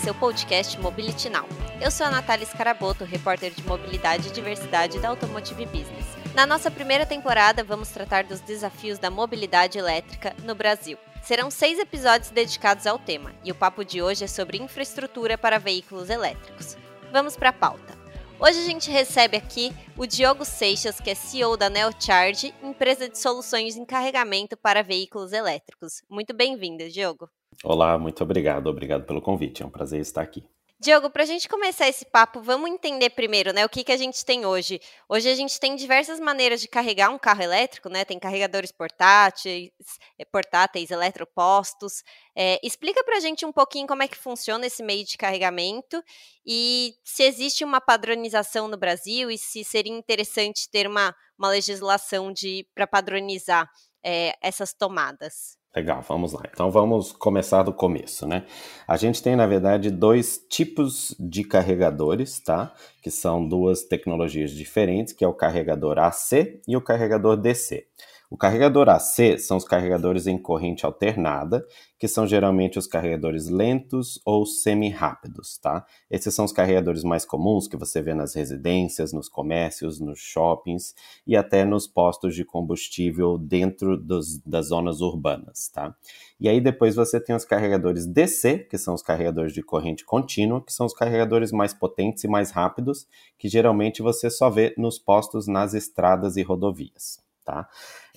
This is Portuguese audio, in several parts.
esse é o podcast Mobility Now. Eu sou a Natália Scaraboto, repórter de mobilidade e diversidade da Automotive Business. Na nossa primeira temporada, vamos tratar dos desafios da mobilidade elétrica no Brasil. Serão seis episódios dedicados ao tema, e o papo de hoje é sobre infraestrutura para veículos elétricos. Vamos para a pauta. Hoje a gente recebe aqui o Diogo Seixas, que é CEO da NeoCharge, empresa de soluções em carregamento para veículos elétricos. Muito bem-vindo, Diogo. Olá, muito obrigado. Obrigado pelo convite. É um prazer estar aqui. Diogo, para a gente começar esse papo, vamos entender primeiro, né, o que, que a gente tem hoje. Hoje a gente tem diversas maneiras de carregar um carro elétrico, né? Tem carregadores portáteis, eh, portáteis, eletropostos. É, explica para a gente um pouquinho como é que funciona esse meio de carregamento e se existe uma padronização no Brasil e se seria interessante ter uma, uma legislação para padronizar é, essas tomadas. Legal, vamos lá. Então vamos começar do começo, né? A gente tem, na verdade, dois tipos de carregadores, tá? Que são duas tecnologias diferentes, que é o carregador AC e o carregador DC. O carregador AC são os carregadores em corrente alternada, que são geralmente os carregadores lentos ou semi-rápidos, tá? Esses são os carregadores mais comuns que você vê nas residências, nos comércios, nos shoppings e até nos postos de combustível dentro dos, das zonas urbanas, tá? E aí depois você tem os carregadores DC, que são os carregadores de corrente contínua, que são os carregadores mais potentes e mais rápidos, que geralmente você só vê nos postos nas estradas e rodovias, tá?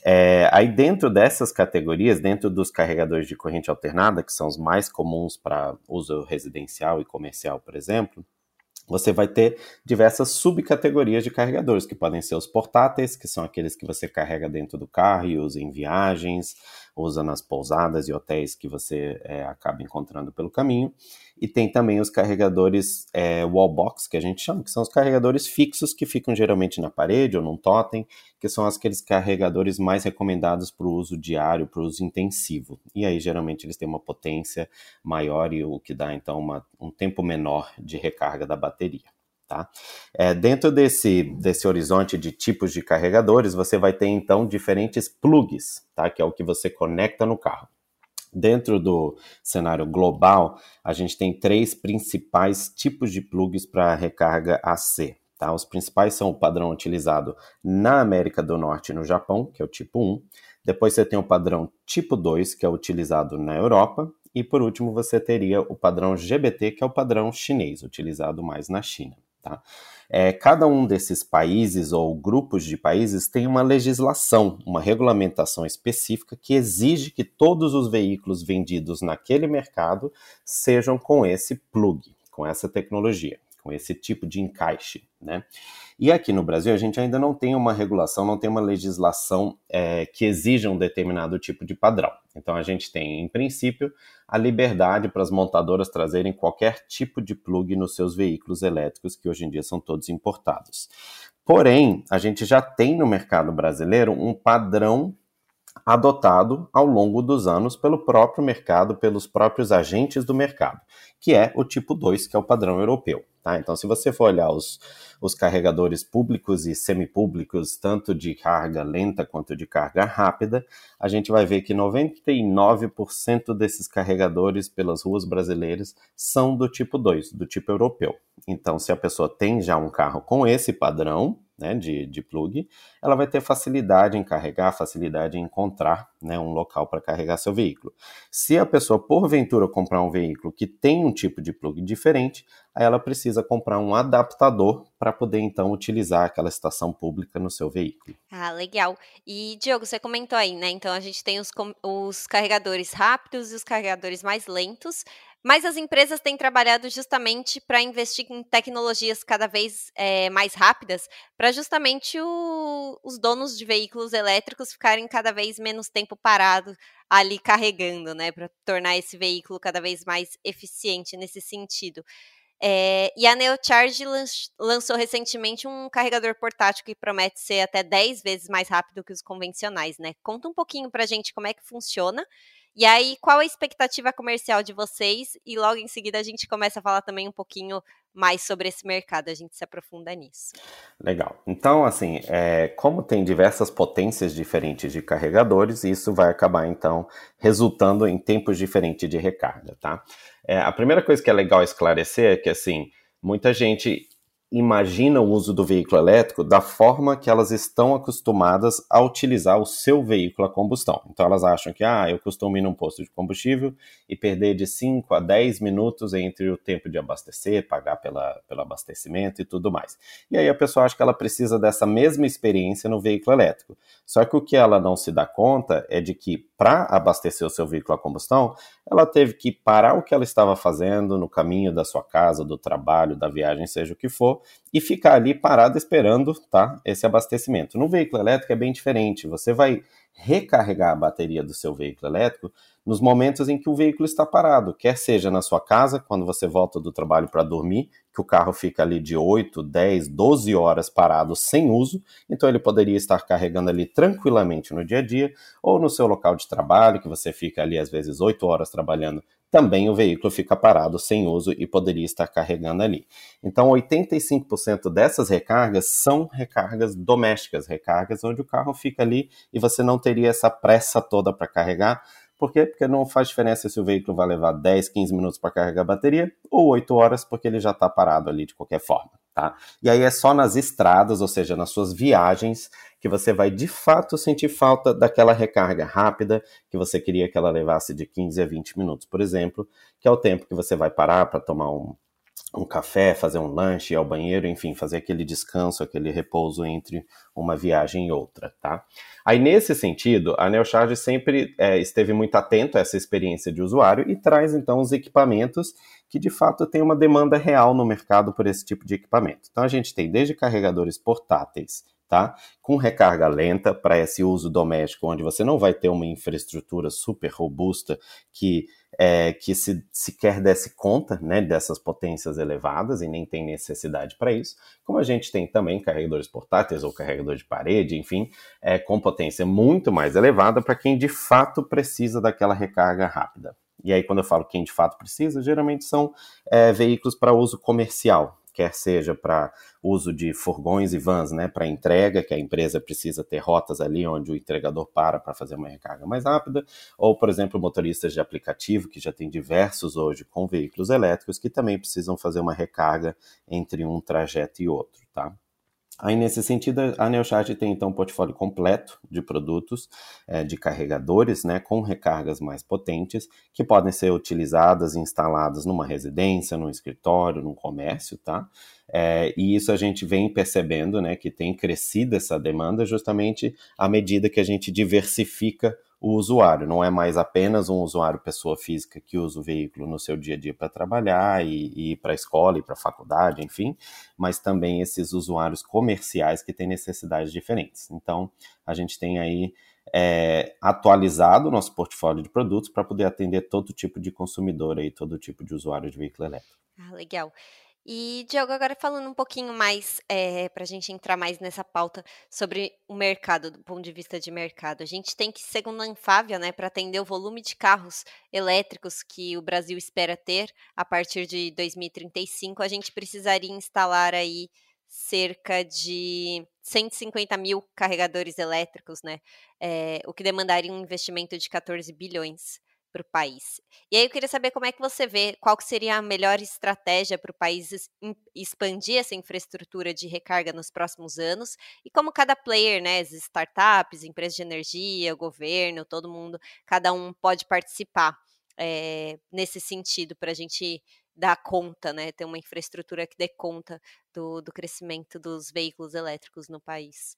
É, aí dentro dessas categorias, dentro dos carregadores de corrente alternada, que são os mais comuns para uso residencial e comercial, por exemplo, você vai ter diversas subcategorias de carregadores, que podem ser os portáteis, que são aqueles que você carrega dentro do carro e usa em viagens, usa nas pousadas e hotéis que você é, acaba encontrando pelo caminho. E tem também os carregadores é, wallbox, que a gente chama, que são os carregadores fixos que ficam geralmente na parede ou num totem, que são aqueles carregadores mais recomendados para o uso diário, para o uso intensivo. E aí, geralmente, eles têm uma potência maior e o que dá, então, uma, um tempo menor de recarga da bateria. Tá? É, dentro desse, desse horizonte de tipos de carregadores, você vai ter então diferentes plugs, tá? que é o que você conecta no carro. Dentro do cenário global, a gente tem três principais tipos de plugs para recarga AC. Tá? Os principais são o padrão utilizado na América do Norte e no Japão, que é o tipo 1. Depois você tem o padrão tipo 2, que é utilizado na Europa. E por último, você teria o padrão GBT, que é o padrão chinês, utilizado mais na China. Tá? É, cada um desses países ou grupos de países tem uma legislação, uma regulamentação específica que exige que todos os veículos vendidos naquele mercado sejam com esse plug, com essa tecnologia com esse tipo de encaixe, né? E aqui no Brasil a gente ainda não tem uma regulação, não tem uma legislação é, que exija um determinado tipo de padrão. Então a gente tem, em princípio, a liberdade para as montadoras trazerem qualquer tipo de plug nos seus veículos elétricos que hoje em dia são todos importados. Porém, a gente já tem no mercado brasileiro um padrão adotado ao longo dos anos pelo próprio mercado, pelos próprios agentes do mercado, que é o tipo 2, que é o padrão europeu. Tá? Então, se você for olhar os, os carregadores públicos e semipúblicos, tanto de carga lenta quanto de carga rápida, a gente vai ver que 99% desses carregadores pelas ruas brasileiras são do tipo 2, do tipo europeu. Então, se a pessoa tem já um carro com esse padrão, né, de, de plug, ela vai ter facilidade em carregar, facilidade em encontrar né, um local para carregar seu veículo. Se a pessoa, porventura, comprar um veículo que tem um tipo de plug diferente, aí ela precisa comprar um adaptador para poder, então, utilizar aquela estação pública no seu veículo. Ah, legal. E, Diogo, você comentou aí, né? Então, a gente tem os, os carregadores rápidos e os carregadores mais lentos. Mas as empresas têm trabalhado justamente para investir em tecnologias cada vez é, mais rápidas, para justamente o, os donos de veículos elétricos ficarem cada vez menos tempo parado ali carregando, né? Para tornar esse veículo cada vez mais eficiente nesse sentido. É, e a NeoCharge lançou recentemente um carregador portátil que promete ser até 10 vezes mais rápido que os convencionais, né? Conta um pouquinho para a gente como é que funciona e aí, qual a expectativa comercial de vocês? E logo em seguida a gente começa a falar também um pouquinho mais sobre esse mercado, a gente se aprofunda nisso. Legal. Então, assim, é, como tem diversas potências diferentes de carregadores, isso vai acabar, então, resultando em tempos diferentes de recarga, tá? É, a primeira coisa que é legal esclarecer é que, assim, muita gente imagina o uso do veículo elétrico da forma que elas estão acostumadas a utilizar o seu veículo a combustão. Então elas acham que, ah, eu costumo ir num posto de combustível e perder de 5 a 10 minutos entre o tempo de abastecer, pagar pela, pelo abastecimento e tudo mais. E aí a pessoa acha que ela precisa dessa mesma experiência no veículo elétrico. Só que o que ela não se dá conta é de que para abastecer o seu veículo a combustão, ela teve que parar o que ela estava fazendo no caminho da sua casa, do trabalho, da viagem, seja o que for, e ficar ali parado esperando, tá, esse abastecimento. No veículo elétrico é bem diferente. Você vai recarregar a bateria do seu veículo elétrico nos momentos em que o veículo está parado, quer seja na sua casa, quando você volta do trabalho para dormir, que o carro fica ali de 8, 10, 12 horas parado sem uso, então ele poderia estar carregando ali tranquilamente no dia a dia, ou no seu local de trabalho, que você fica ali às vezes 8 horas trabalhando, também o veículo fica parado sem uso e poderia estar carregando ali. Então, 85% dessas recargas são recargas domésticas, recargas onde o carro fica ali e você não teria essa pressa toda para carregar por quê? Porque não faz diferença se o veículo vai levar 10, 15 minutos para carregar a bateria ou 8 horas, porque ele já está parado ali de qualquer forma. Tá? E aí é só nas estradas, ou seja, nas suas viagens, que você vai de fato sentir falta daquela recarga rápida que você queria que ela levasse de 15 a 20 minutos, por exemplo, que é o tempo que você vai parar para tomar um, um café, fazer um lanche, ir ao banheiro, enfim, fazer aquele descanso, aquele repouso entre uma viagem e outra, tá? Aí, nesse sentido, a Neocharge sempre é, esteve muito atento a essa experiência de usuário e traz, então, os equipamentos que, de fato, tem uma demanda real no mercado por esse tipo de equipamento. Então, a gente tem desde carregadores portáteis, tá? Com recarga lenta para esse uso doméstico, onde você não vai ter uma infraestrutura super robusta que é, que se sequer desse conta né, dessas potências elevadas e nem tem necessidade para isso, como a gente tem também carregadores portáteis ou carregador de parede, enfim, é, com potência muito mais elevada para quem de fato precisa daquela recarga rápida. E aí, quando eu falo quem de fato precisa, geralmente são é, veículos para uso comercial, quer seja para uso de furgões e vans, né, para entrega, que a empresa precisa ter rotas ali onde o entregador para para fazer uma recarga mais rápida, ou, por exemplo, motoristas de aplicativo, que já tem diversos hoje com veículos elétricos, que também precisam fazer uma recarga entre um trajeto e outro, tá? Aí, nesse sentido, a Neocharge tem então um portfólio completo de produtos, é, de carregadores, né, com recargas mais potentes, que podem ser utilizadas e instaladas numa residência, num escritório, num comércio, tá? É, e isso a gente vem percebendo, né, que tem crescido essa demanda justamente à medida que a gente diversifica o usuário. Não é mais apenas um usuário pessoa física que usa o veículo no seu dia a dia para trabalhar e, e ir para a escola e para a faculdade, enfim, mas também esses usuários comerciais que têm necessidades diferentes. Então, a gente tem aí é, atualizado o nosso portfólio de produtos para poder atender todo tipo de consumidor e todo tipo de usuário de veículo elétrico. Ah, legal. E, Diogo, agora falando um pouquinho mais, é, eh, para a gente entrar mais nessa pauta sobre o mercado, do ponto de vista de mercado. A gente tem que, segundo a Anfávia, né, para atender o volume de carros elétricos que o Brasil espera ter a partir de 2035, a gente precisaria instalar aí cerca de 150 mil carregadores elétricos, né? É, o que demandaria um investimento de 14 bilhões para o país. E aí eu queria saber como é que você vê, qual que seria a melhor estratégia para o país expandir essa infraestrutura de recarga nos próximos anos e como cada player, né, as startups, empresas de energia, governo, todo mundo, cada um pode participar é, nesse sentido para a gente dar conta, né, ter uma infraestrutura que dê conta do, do crescimento dos veículos elétricos no país.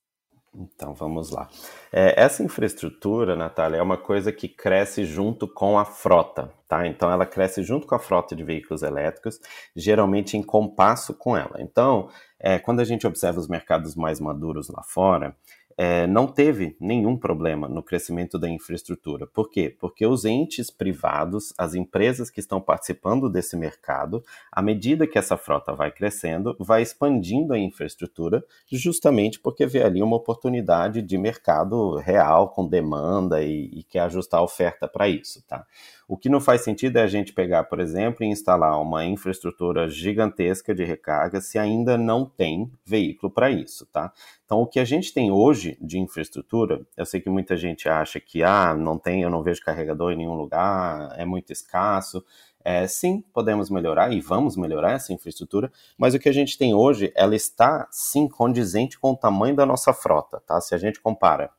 Então vamos lá. É, essa infraestrutura, Natália, é uma coisa que cresce junto com a frota, tá? Então ela cresce junto com a frota de veículos elétricos, geralmente em compasso com ela. Então, é, quando a gente observa os mercados mais maduros lá fora, é, não teve nenhum problema no crescimento da infraestrutura. Por quê? Porque os entes privados, as empresas que estão participando desse mercado, à medida que essa frota vai crescendo, vai expandindo a infraestrutura, justamente porque vê ali uma oportunidade de mercado real, com demanda e, e quer ajustar a oferta para isso. Tá? O que não faz sentido é a gente pegar, por exemplo, e instalar uma infraestrutura gigantesca de recarga se ainda não tem veículo para isso, tá? Então, o que a gente tem hoje de infraestrutura, eu sei que muita gente acha que, ah, não tem, eu não vejo carregador em nenhum lugar, é muito escasso. É, sim, podemos melhorar e vamos melhorar essa infraestrutura, mas o que a gente tem hoje, ela está sim condizente com o tamanho da nossa frota, tá? Se a gente compara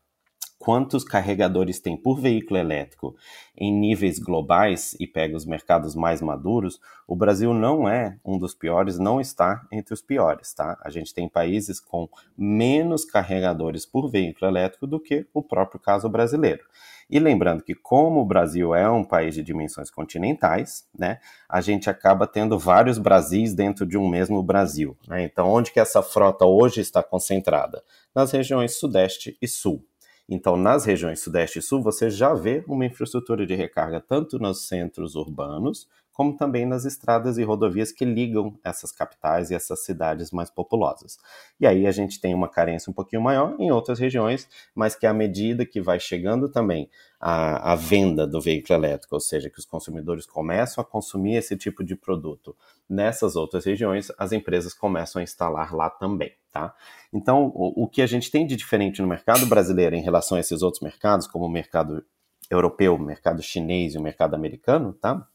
quantos carregadores tem por veículo elétrico em níveis globais e pega os mercados mais maduros, o Brasil não é um dos piores, não está entre os piores, tá? A gente tem países com menos carregadores por veículo elétrico do que o próprio caso brasileiro. E lembrando que, como o Brasil é um país de dimensões continentais, né, a gente acaba tendo vários Brasis dentro de um mesmo Brasil. Né? Então, onde que essa frota hoje está concentrada? Nas regiões Sudeste e Sul. Então, nas regiões Sudeste e Sul, você já vê uma infraestrutura de recarga tanto nos centros urbanos, como também nas estradas e rodovias que ligam essas capitais e essas cidades mais populosas. E aí a gente tem uma carência um pouquinho maior em outras regiões, mas que à medida que vai chegando também a, a venda do veículo elétrico, ou seja, que os consumidores começam a consumir esse tipo de produto nessas outras regiões, as empresas começam a instalar lá também. Tá? Então, o, o que a gente tem de diferente no mercado brasileiro em relação a esses outros mercados, como o mercado europeu, o mercado chinês e o mercado americano, tá?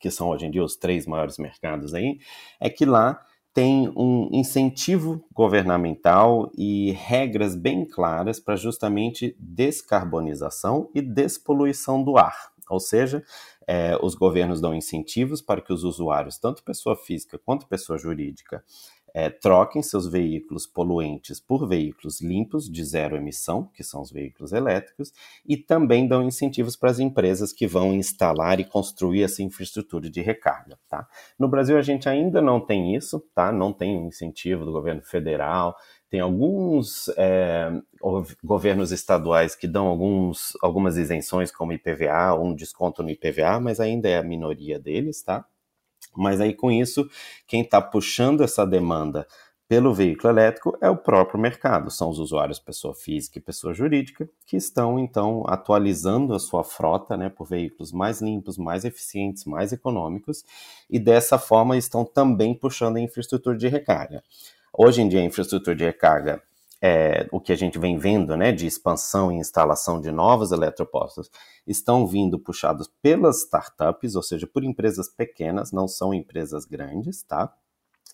Que são hoje em dia os três maiores mercados aí, é que lá tem um incentivo governamental e regras bem claras para justamente descarbonização e despoluição do ar. Ou seja, é, os governos dão incentivos para que os usuários, tanto pessoa física quanto pessoa jurídica, é, troquem seus veículos poluentes por veículos limpos de zero emissão, que são os veículos elétricos, e também dão incentivos para as empresas que vão instalar e construir essa infraestrutura de recarga. Tá? No Brasil a gente ainda não tem isso, tá? não tem um incentivo do governo federal, tem alguns é, governos estaduais que dão alguns, algumas isenções, como IPVA, um desconto no IPVA, mas ainda é a minoria deles, tá? Mas aí com isso, quem está puxando essa demanda pelo veículo elétrico é o próprio mercado, são os usuários pessoa física e pessoa jurídica que estão então atualizando a sua frota, né, por veículos mais limpos, mais eficientes, mais econômicos e dessa forma estão também puxando a infraestrutura de recarga. Hoje em dia a infraestrutura de recarga é, o que a gente vem vendo, né, de expansão e instalação de novos eletropostos, estão vindo puxados pelas startups, ou seja, por empresas pequenas, não são empresas grandes, tá?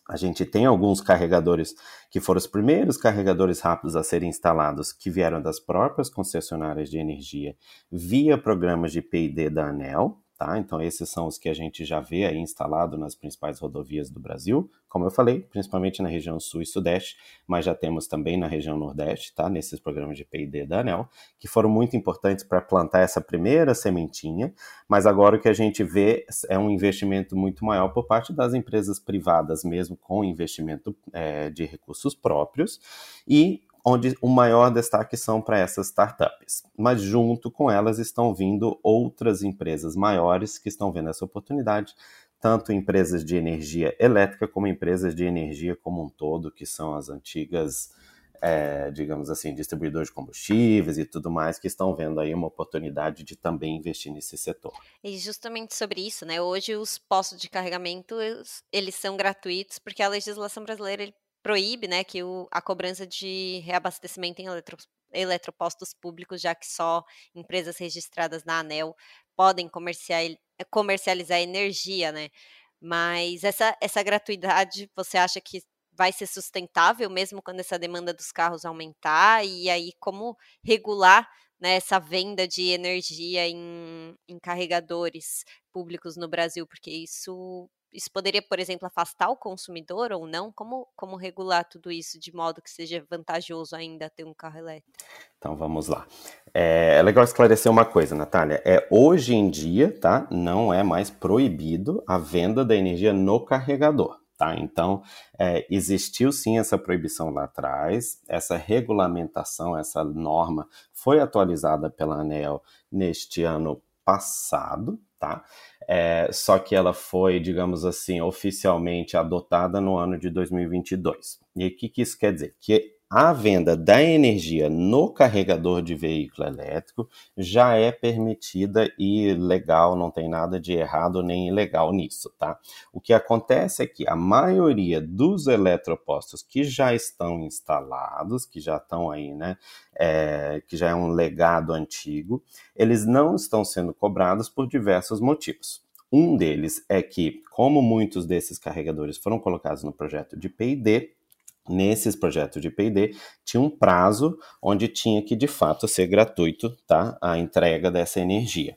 A gente tem alguns carregadores que foram os primeiros carregadores rápidos a serem instalados, que vieram das próprias concessionárias de energia via programas de P&D da ANEL, Tá? Então, esses são os que a gente já vê aí instalado nas principais rodovias do Brasil, como eu falei, principalmente na região sul e sudeste, mas já temos também na região nordeste, tá? nesses programas de P&D da ANEL, que foram muito importantes para plantar essa primeira sementinha, mas agora o que a gente vê é um investimento muito maior por parte das empresas privadas, mesmo com investimento é, de recursos próprios, e onde o maior destaque são para essas startups. Mas junto com elas estão vindo outras empresas maiores que estão vendo essa oportunidade, tanto empresas de energia elétrica como empresas de energia como um todo, que são as antigas, é, digamos assim, distribuidores de combustíveis e tudo mais, que estão vendo aí uma oportunidade de também investir nesse setor. E justamente sobre isso, né? Hoje os postos de carregamento eles são gratuitos porque a legislação brasileira proíbe né, que o, a cobrança de reabastecimento em eletro, eletropostos públicos, já que só empresas registradas na ANEL podem comercial, comercializar energia, né? Mas essa, essa gratuidade, você acha que vai ser sustentável mesmo quando essa demanda dos carros aumentar? E aí, como regular né, essa venda de energia em, em carregadores públicos no Brasil? Porque isso isso poderia, por exemplo, afastar o consumidor ou não? Como, como regular tudo isso de modo que seja vantajoso ainda ter um carro elétrico? Então vamos lá. É, é legal esclarecer uma coisa, Natália. É hoje em dia, tá? Não é mais proibido a venda da energia no carregador. Tá? Então, é, existiu sim essa proibição lá atrás, essa regulamentação, essa norma foi atualizada pela ANEL neste ano passado, tá? É, só que ela foi, digamos assim, oficialmente adotada no ano de 2022. E o que, que isso quer dizer? Que a venda da energia no carregador de veículo elétrico já é permitida e legal, não tem nada de errado nem ilegal nisso, tá? O que acontece é que a maioria dos eletropostos que já estão instalados, que já estão aí, né, é, que já é um legado antigo, eles não estão sendo cobrados por diversos motivos. Um deles é que, como muitos desses carregadores foram colocados no projeto de P&D, nesses projetos de P&D tinha um prazo onde tinha que de fato ser gratuito, tá, a entrega dessa energia.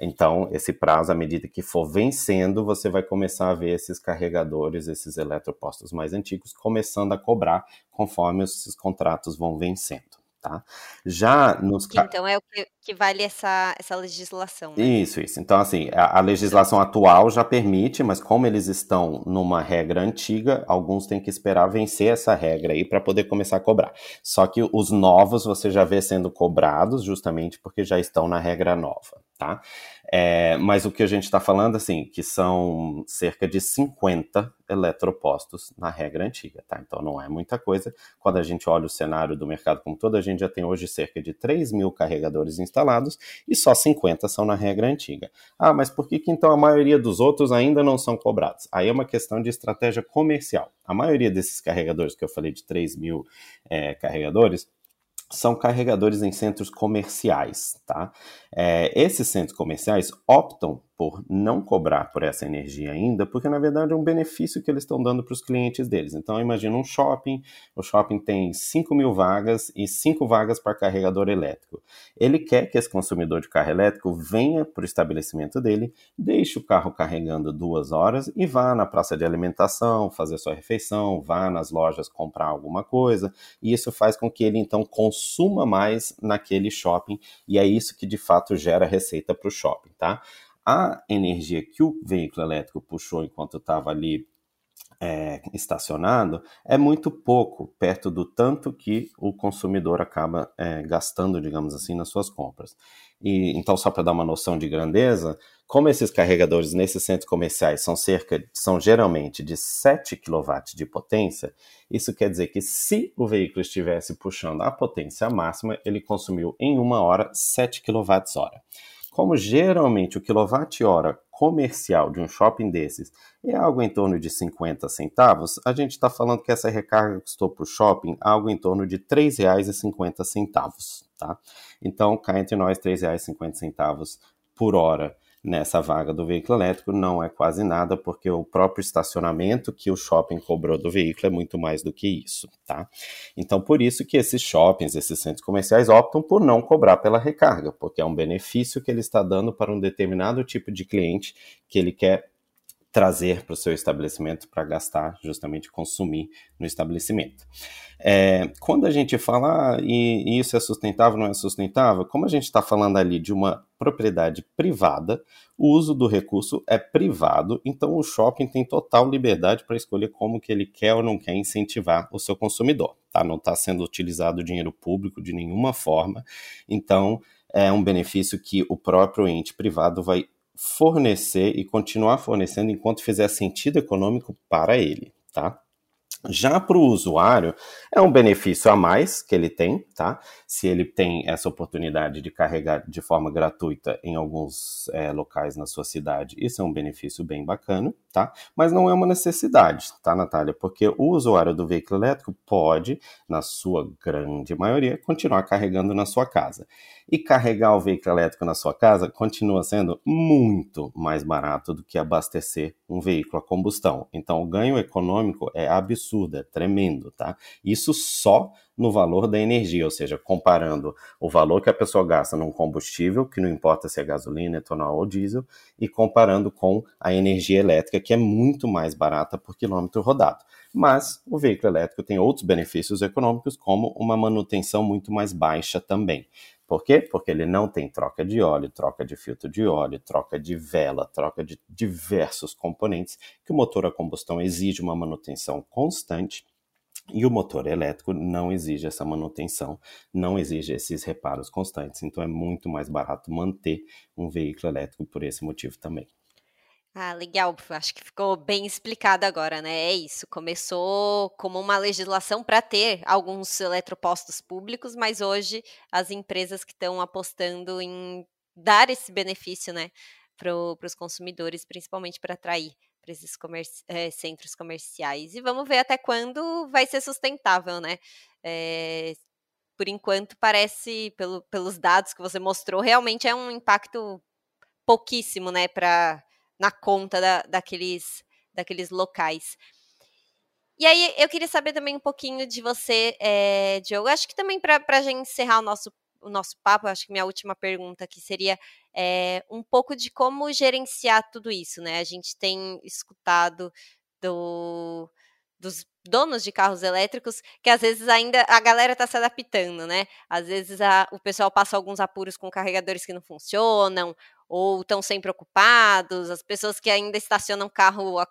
Então, esse prazo, à medida que for vencendo, você vai começar a ver esses carregadores, esses eletropostos mais antigos, começando a cobrar conforme esses contratos vão vencendo tá? Já nos Então é o que, que vale essa, essa legislação, né? Isso, isso. Então, assim, a, a legislação atual já permite, mas como eles estão numa regra antiga, alguns têm que esperar vencer essa regra aí para poder começar a cobrar. Só que os novos você já vê sendo cobrados justamente porque já estão na regra nova, tá? É, mas o que a gente está falando, assim, que são cerca de 50 eletropostos na regra antiga, tá? Então não é muita coisa. Quando a gente olha o cenário do mercado como todo, a gente já tem hoje cerca de 3 mil carregadores instalados e só 50 são na regra antiga. Ah, mas por que, que então a maioria dos outros ainda não são cobrados? Aí é uma questão de estratégia comercial. A maioria desses carregadores que eu falei de 3 mil é, carregadores, são carregadores em centros comerciais, tá? É, esses centros comerciais optam por não cobrar por essa energia ainda, porque na verdade é um benefício que eles estão dando para os clientes deles. Então imagina um shopping, o shopping tem 5 mil vagas e 5 vagas para carregador elétrico. Ele quer que esse consumidor de carro elétrico venha para o estabelecimento dele, deixe o carro carregando duas horas e vá na praça de alimentação, fazer sua refeição, vá nas lojas comprar alguma coisa, e isso faz com que ele então consuma mais naquele shopping, e é isso que de fato gera receita para o shopping, tá? a energia que o veículo elétrico puxou enquanto estava ali é, estacionado é muito pouco perto do tanto que o consumidor acaba é, gastando, digamos assim, nas suas compras. E então, só para dar uma noção de grandeza, como esses carregadores nesses centros comerciais são cerca, são geralmente de 7 kW de potência, isso quer dizer que se o veículo estivesse puxando a potência máxima, ele consumiu em uma hora 7 kWh. Como geralmente o quilowatt-hora comercial de um shopping desses é algo em torno de 50 centavos, a gente está falando que essa recarga custou para o shopping algo em torno de R$ 3,50, tá? Então, cá entre nós, R$ 3,50 por hora nessa vaga do veículo elétrico não é quase nada, porque o próprio estacionamento que o shopping cobrou do veículo é muito mais do que isso, tá? Então, por isso que esses shoppings, esses centros comerciais optam por não cobrar pela recarga, porque é um benefício que ele está dando para um determinado tipo de cliente que ele quer trazer para o seu estabelecimento para gastar, justamente consumir no estabelecimento. É, quando a gente fala ah, e, e isso é sustentável, não é sustentável, como a gente está falando ali de uma propriedade privada, o uso do recurso é privado, então o shopping tem total liberdade para escolher como que ele quer ou não quer incentivar o seu consumidor. Tá? Não está sendo utilizado dinheiro público de nenhuma forma, então é um benefício que o próprio ente privado vai fornecer e continuar fornecendo enquanto fizer sentido econômico para ele, tá? Já para o usuário, é um benefício a mais que ele tem, tá? Se ele tem essa oportunidade de carregar de forma gratuita em alguns é, locais na sua cidade, isso é um benefício bem bacana, tá? Mas não é uma necessidade, tá, Natália? Porque o usuário do veículo elétrico pode, na sua grande maioria, continuar carregando na sua casa. E carregar o veículo elétrico na sua casa continua sendo muito mais barato do que abastecer um veículo a combustão. Então, o ganho econômico é absurdo, é tremendo, tá? Isso só no valor da energia, ou seja, comparando o valor que a pessoa gasta num combustível, que não importa se é gasolina, etanol ou diesel, e comparando com a energia elétrica, que é muito mais barata por quilômetro rodado. Mas o veículo elétrico tem outros benefícios econômicos, como uma manutenção muito mais baixa também. Por quê? Porque ele não tem troca de óleo, troca de filtro de óleo, troca de vela, troca de diversos componentes que o motor a combustão exige uma manutenção constante e o motor elétrico não exige essa manutenção, não exige esses reparos constantes. Então é muito mais barato manter um veículo elétrico por esse motivo também. Ah, legal. Acho que ficou bem explicado agora, né? É isso. Começou como uma legislação para ter alguns eletropostos públicos, mas hoje as empresas que estão apostando em dar esse benefício, né, para os consumidores, principalmente para atrair para esses é, centros comerciais. E vamos ver até quando vai ser sustentável, né? É, por enquanto, parece, pelo, pelos dados que você mostrou, realmente é um impacto pouquíssimo, né, para na conta da, daqueles, daqueles locais. E aí, eu queria saber também um pouquinho de você, é, Diogo. Acho que também para a gente encerrar o nosso, o nosso papo, acho que minha última pergunta aqui seria é, um pouco de como gerenciar tudo isso, né? A gente tem escutado do, dos donos de carros elétricos que às vezes ainda a galera está se adaptando, né? Às vezes a, o pessoal passa alguns apuros com carregadores que não funcionam, ou estão sempre ocupados, as pessoas que ainda estacionam carro a,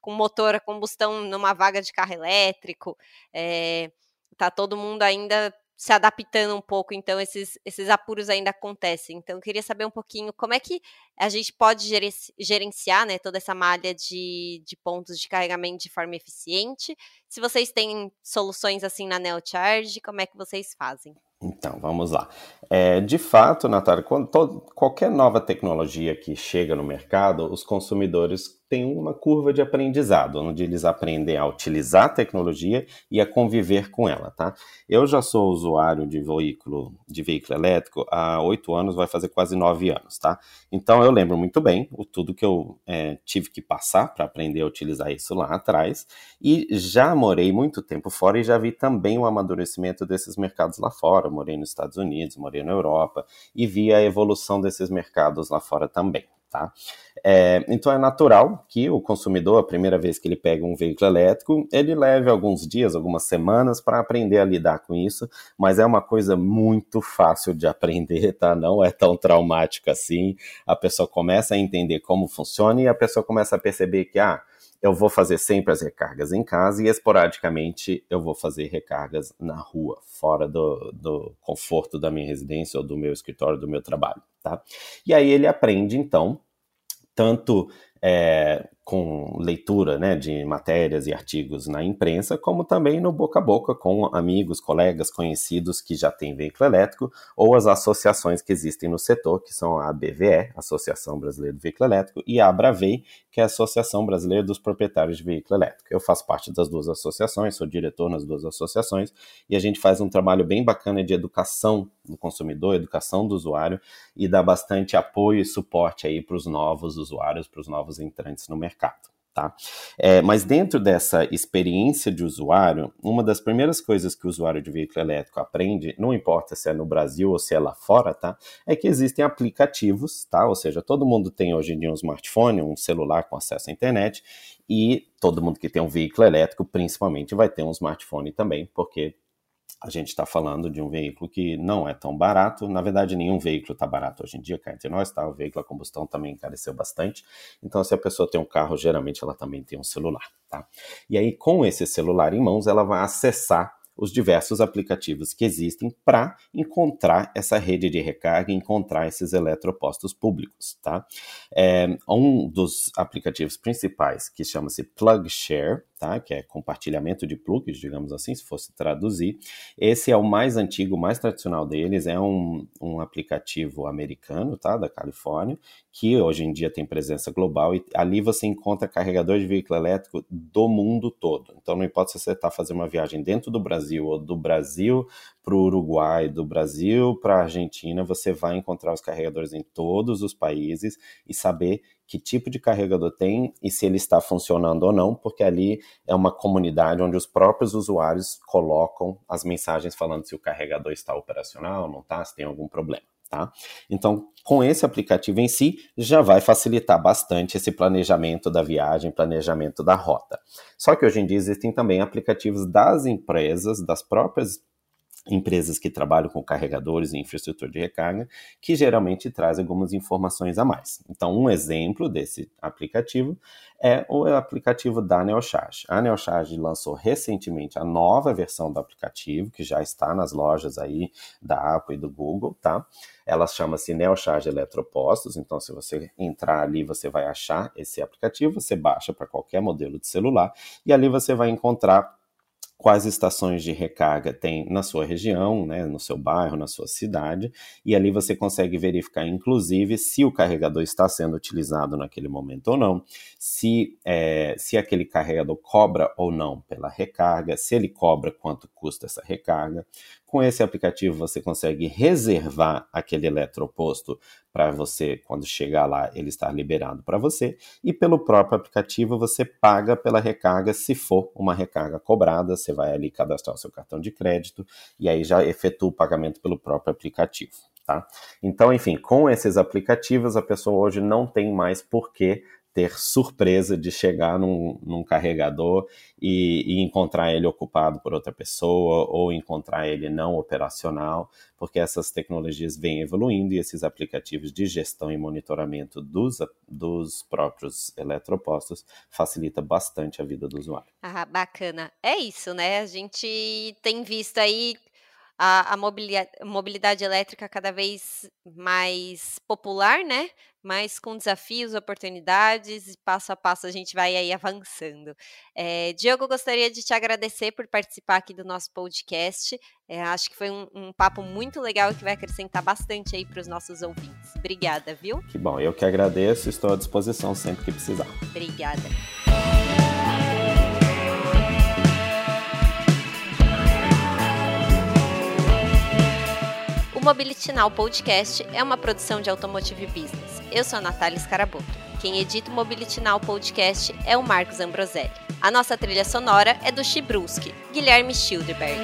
com motor a combustão numa vaga de carro elétrico, é, tá todo mundo ainda se adaptando um pouco, então esses, esses apuros ainda acontecem. Então, eu queria saber um pouquinho como é que a gente pode gerenciar né, toda essa malha de, de pontos de carregamento de forma eficiente. Se vocês têm soluções assim na NeoCharge, como é que vocês fazem? Então, vamos lá. É, de fato, Natália, quando todo, qualquer nova tecnologia que chega no mercado, os consumidores têm uma curva de aprendizado, onde eles aprendem a utilizar a tecnologia e a conviver com ela, tá? Eu já sou usuário de veículo, de veículo elétrico há oito anos, vai fazer quase nove anos, tá? Então eu lembro muito bem o tudo que eu é, tive que passar para aprender a utilizar isso lá atrás e já morei muito tempo fora e já vi também o amadurecimento desses mercados lá fora. Morei nos Estados Unidos, morei na Europa e vi a evolução desses mercados lá fora também. Tá? É, então é natural que o consumidor, a primeira vez que ele pega um veículo elétrico, ele leve alguns dias, algumas semanas para aprender a lidar com isso, mas é uma coisa muito fácil de aprender, tá? Não é tão traumático assim. A pessoa começa a entender como funciona e a pessoa começa a perceber que, ah, eu vou fazer sempre as recargas em casa e esporadicamente eu vou fazer recargas na rua, fora do, do conforto da minha residência ou do meu escritório, do meu trabalho, tá? E aí ele aprende, então, tanto é, com leitura né, de matérias e artigos na imprensa, como também no boca a boca com amigos, colegas, conhecidos que já têm veículo elétrico, ou as associações que existem no setor, que são a ABVE, Associação Brasileira do Veículo Elétrico, e a Abravei, que é a Associação Brasileira dos Proprietários de Veículo Elétrico. Eu faço parte das duas associações, sou diretor nas duas associações, e a gente faz um trabalho bem bacana de educação do consumidor, educação do usuário, e dá bastante apoio e suporte aí para os novos usuários, para os novos entrantes no mercado mercado. Tá? É, mas dentro dessa experiência de usuário, uma das primeiras coisas que o usuário de veículo elétrico aprende, não importa se é no Brasil ou se é lá fora, tá? É que existem aplicativos, tá? Ou seja, todo mundo tem hoje em dia um smartphone, um celular com acesso à internet, e todo mundo que tem um veículo elétrico, principalmente, vai ter um smartphone também, porque a gente está falando de um veículo que não é tão barato. Na verdade, nenhum veículo está barato hoje em dia, cá entre nós, tá? O veículo a combustão também encareceu bastante. Então, se a pessoa tem um carro, geralmente ela também tem um celular, tá? E aí, com esse celular em mãos, ela vai acessar os diversos aplicativos que existem para encontrar essa rede de recarga, encontrar esses eletropostos públicos, tá? É, um dos aplicativos principais que chama-se PlugShare, tá? Que é compartilhamento de plugs, digamos assim, se fosse traduzir. Esse é o mais antigo, mais tradicional deles, é um, um aplicativo americano, tá? Da Califórnia, que hoje em dia tem presença global e ali você encontra carregador de veículo elétrico do mundo todo. Então não importa se você está fazendo uma viagem dentro do Brasil ou do Brasil para o Uruguai, do Brasil para a Argentina, você vai encontrar os carregadores em todos os países e saber que tipo de carregador tem e se ele está funcionando ou não, porque ali é uma comunidade onde os próprios usuários colocam as mensagens falando se o carregador está operacional, não está, se tem algum problema. Tá? Então, com esse aplicativo em si, já vai facilitar bastante esse planejamento da viagem, planejamento da rota. Só que hoje em dia existem também aplicativos das empresas, das próprias empresas que trabalham com carregadores e infraestrutura de recarga, que geralmente traz algumas informações a mais. Então, um exemplo desse aplicativo é o aplicativo da Neocharge. A Neocharge lançou recentemente a nova versão do aplicativo, que já está nas lojas aí da Apple e do Google, tá? Ela chama-se Neocharge Eletropostos, então se você entrar ali, você vai achar esse aplicativo, você baixa para qualquer modelo de celular e ali você vai encontrar quais estações de recarga tem na sua região, né, no seu bairro, na sua cidade, e ali você consegue verificar, inclusive, se o carregador está sendo utilizado naquele momento ou não, se, é, se aquele carregador cobra ou não pela recarga, se ele cobra quanto custa essa recarga, com esse aplicativo você consegue reservar aquele eletroposto para você, quando chegar lá, ele estar liberado para você. E pelo próprio aplicativo você paga pela recarga se for uma recarga cobrada. Você vai ali cadastrar o seu cartão de crédito e aí já efetua o pagamento pelo próprio aplicativo. Tá? Então, enfim, com esses aplicativos, a pessoa hoje não tem mais por que ter surpresa de chegar num, num carregador e, e, encontrar ele ocupado por outra pessoa ou encontrar ele não operacional, porque essas tecnologias vêm evoluindo e esses aplicativos de gestão e monitoramento dos, dos próprios eletropostos facilita bastante a vida do usuário. Ah, bacana. É isso, né? A gente tem visto aí a, a mobilidade, mobilidade elétrica cada vez mais popular, né? Mas com desafios, oportunidades, e passo a passo a gente vai aí avançando. É, Diogo, gostaria de te agradecer por participar aqui do nosso podcast. É, acho que foi um, um, papo muito legal que vai acrescentar bastante aí para os nossos ouvintes. Obrigada, viu? Que bom, eu que agradeço, estou à disposição sempre que precisar. Obrigada. Mobility Now Podcast é uma produção de Automotive Business. Eu sou a Natália Scaraboto. Quem edita o Mobility Now Podcast é o Marcos Ambroselli. A nossa trilha sonora é do Chibruski, Guilherme Schilderberg.